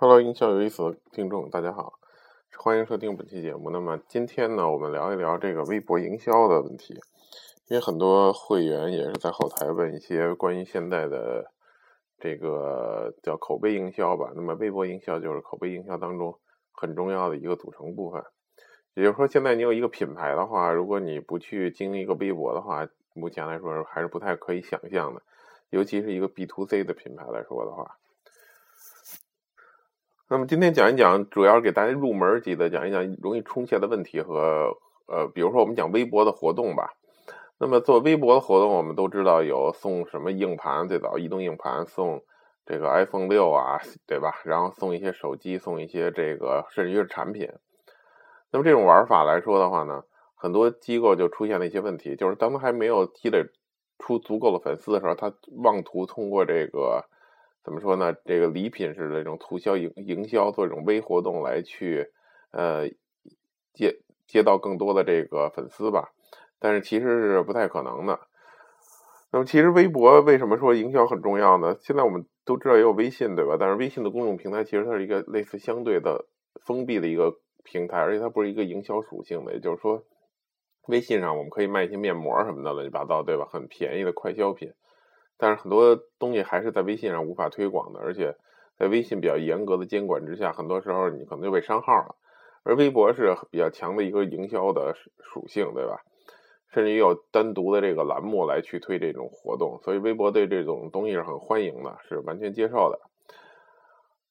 Hello，营销有意思的听众，大家好，欢迎收听本期节目。那么今天呢，我们聊一聊这个微博营销的问题，因为很多会员也是在后台问一些关于现在的这个叫口碑营销吧。那么微博营销就是口碑营销当中很重要的一个组成部分。也就是说，现在你有一个品牌的话，如果你不去经营一个微博的话，目前来说还是不太可以想象的，尤其是一个 B to C 的品牌来说的话。那么今天讲一讲，主要是给大家入门级的讲一讲容易出现的问题和呃，比如说我们讲微博的活动吧。那么做微博的活动，我们都知道有送什么硬盘，最早移动硬盘送这个 iPhone 六啊，对吧？然后送一些手机，送一些这个甚至于是产品。那么这种玩法来说的话呢，很多机构就出现了一些问题，就是当他还没有积累出足够的粉丝的时候，他妄图通过这个。怎么说呢？这个礼品式的这种促销营营销，做这种微活动来去，呃，接接到更多的这个粉丝吧。但是其实是不太可能的。那么其实微博为什么说营销很重要呢？现在我们都知道也有微信，对吧？但是微信的公众平台其实它是一个类似相对的封闭的一个平台，而且它不是一个营销属性的。也就是说，微信上我们可以卖一些面膜什么的乱七八糟，对吧？很便宜的快消品。但是很多东西还是在微信上无法推广的，而且在微信比较严格的监管之下，很多时候你可能就被删号了。而微博是比较强的一个营销的属性，对吧？甚至于有单独的这个栏目来去推这种活动，所以微博对这种东西是很欢迎的，是完全接受的。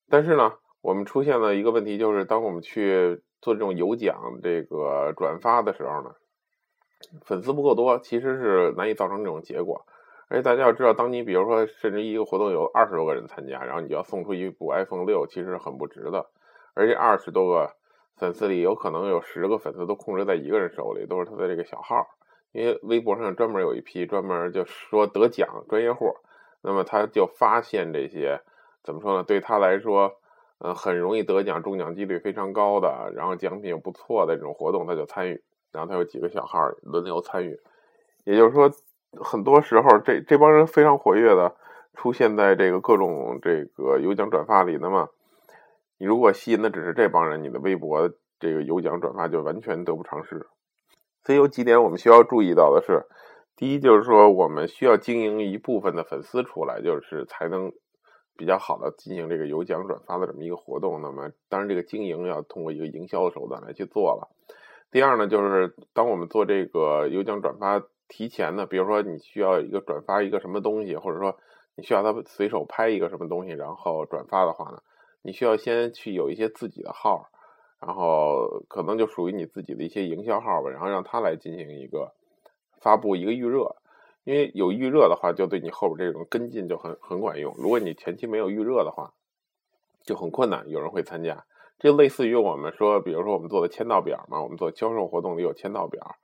但是呢，我们出现了一个问题，就是当我们去做这种有奖、这个转发的时候呢，粉丝不够多，其实是难以造成这种结果。而且大家要知道，当你比如说，甚至一个活动有二十多个人参加，然后你就要送出一部 iPhone 六，其实很不值的。而且二十多个粉丝里，有可能有十个粉丝都控制在一个人手里，都是他的这个小号。因为微博上专门有一批专门就说得奖专业户，那么他就发现这些怎么说呢？对他来说，嗯，很容易得奖、中奖几率非常高的，然后奖品又不错的这种活动，他就参与。然后他有几个小号轮流参与，也就是说。很多时候，这这帮人非常活跃的出现在这个各种这个有奖转发里。那么，你如果吸引的只是这帮人，你的微博这个有奖转发就完全得不偿失。所以有几点我们需要注意到的是：第一，就是说我们需要经营一部分的粉丝出来，就是才能比较好的进行这个有奖转发的这么一个活动。那么，当然这个经营要通过一个营销的手段来去做了。第二呢，就是当我们做这个有奖转发。提前的，比如说你需要一个转发一个什么东西，或者说你需要他随手拍一个什么东西，然后转发的话呢，你需要先去有一些自己的号，然后可能就属于你自己的一些营销号吧，然后让他来进行一个发布一个预热，因为有预热的话，就对你后边这种跟进就很很管用。如果你前期没有预热的话，就很困难，有人会参加。这类似于我们说，比如说我们做的签到表嘛，我们做销售活动里有签到表。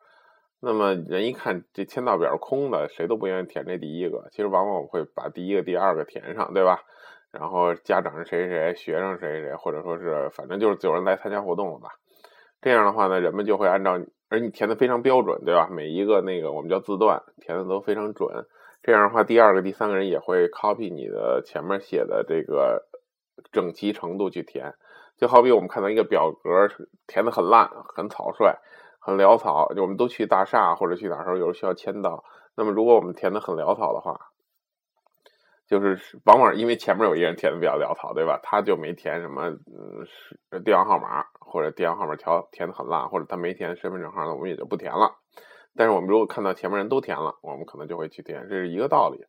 那么人一看这签到表空的，谁都不愿意填这第一个。其实往往我会把第一个、第二个填上，对吧？然后家长是谁谁谁，学生谁谁，或者说是反正就是有人来参加活动了吧。这样的话呢，人们就会按照，而你填的非常标准，对吧？每一个那个我们叫字段填的都非常准。这样的话，第二个、第三个人也会 copy 你的前面写的这个整齐程度去填。就好比我们看到一个表格填的很烂、很草率。很潦草，就我们都去大厦或者去哪时候，有时候需要签到。那么，如果我们填的很潦草的话，就是往往因为前面有一个人填的比较潦草，对吧？他就没填什么，嗯，电话号码或者电话号码条填的很烂，或者他没填身份证号，那我们也就不填了。但是我们如果看到前面人都填了，我们可能就会去填，这是一个道理。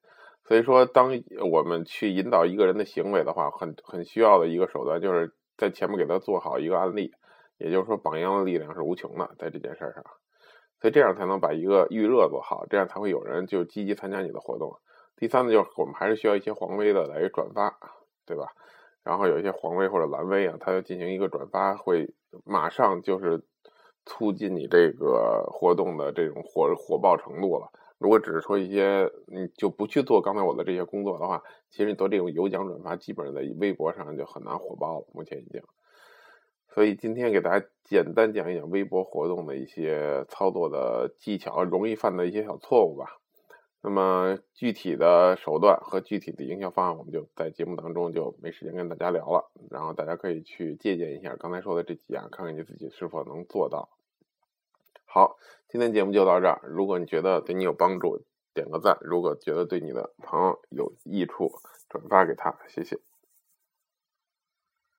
所以说，当我们去引导一个人的行为的话，很很需要的一个手段，就是在前面给他做好一个案例。也就是说，榜样的力量是无穷的，在这件事上，所以这样才能把一个预热做好，这样才会有人就积极参加你的活动。第三呢，就是我们还是需要一些黄微的来转发，对吧？然后有一些黄微或者蓝微啊，它要进行一个转发，会马上就是促进你这个活动的这种火火爆程度了。如果只是说一些你就不去做刚才我的这些工作的话，其实你做这种有奖转发，基本上在微博上就很难火爆了。目前已经。所以今天给大家简单讲一讲微博活动的一些操作的技巧，容易犯的一些小错误吧。那么具体的手段和具体的营销方案，我们就在节目当中就没时间跟大家聊了。然后大家可以去借鉴一下刚才说的这几样，看看你自己是否能做到。好，今天节目就到这儿。如果你觉得对你有帮助，点个赞；如果觉得对你的朋友有益处，转发给他，谢谢。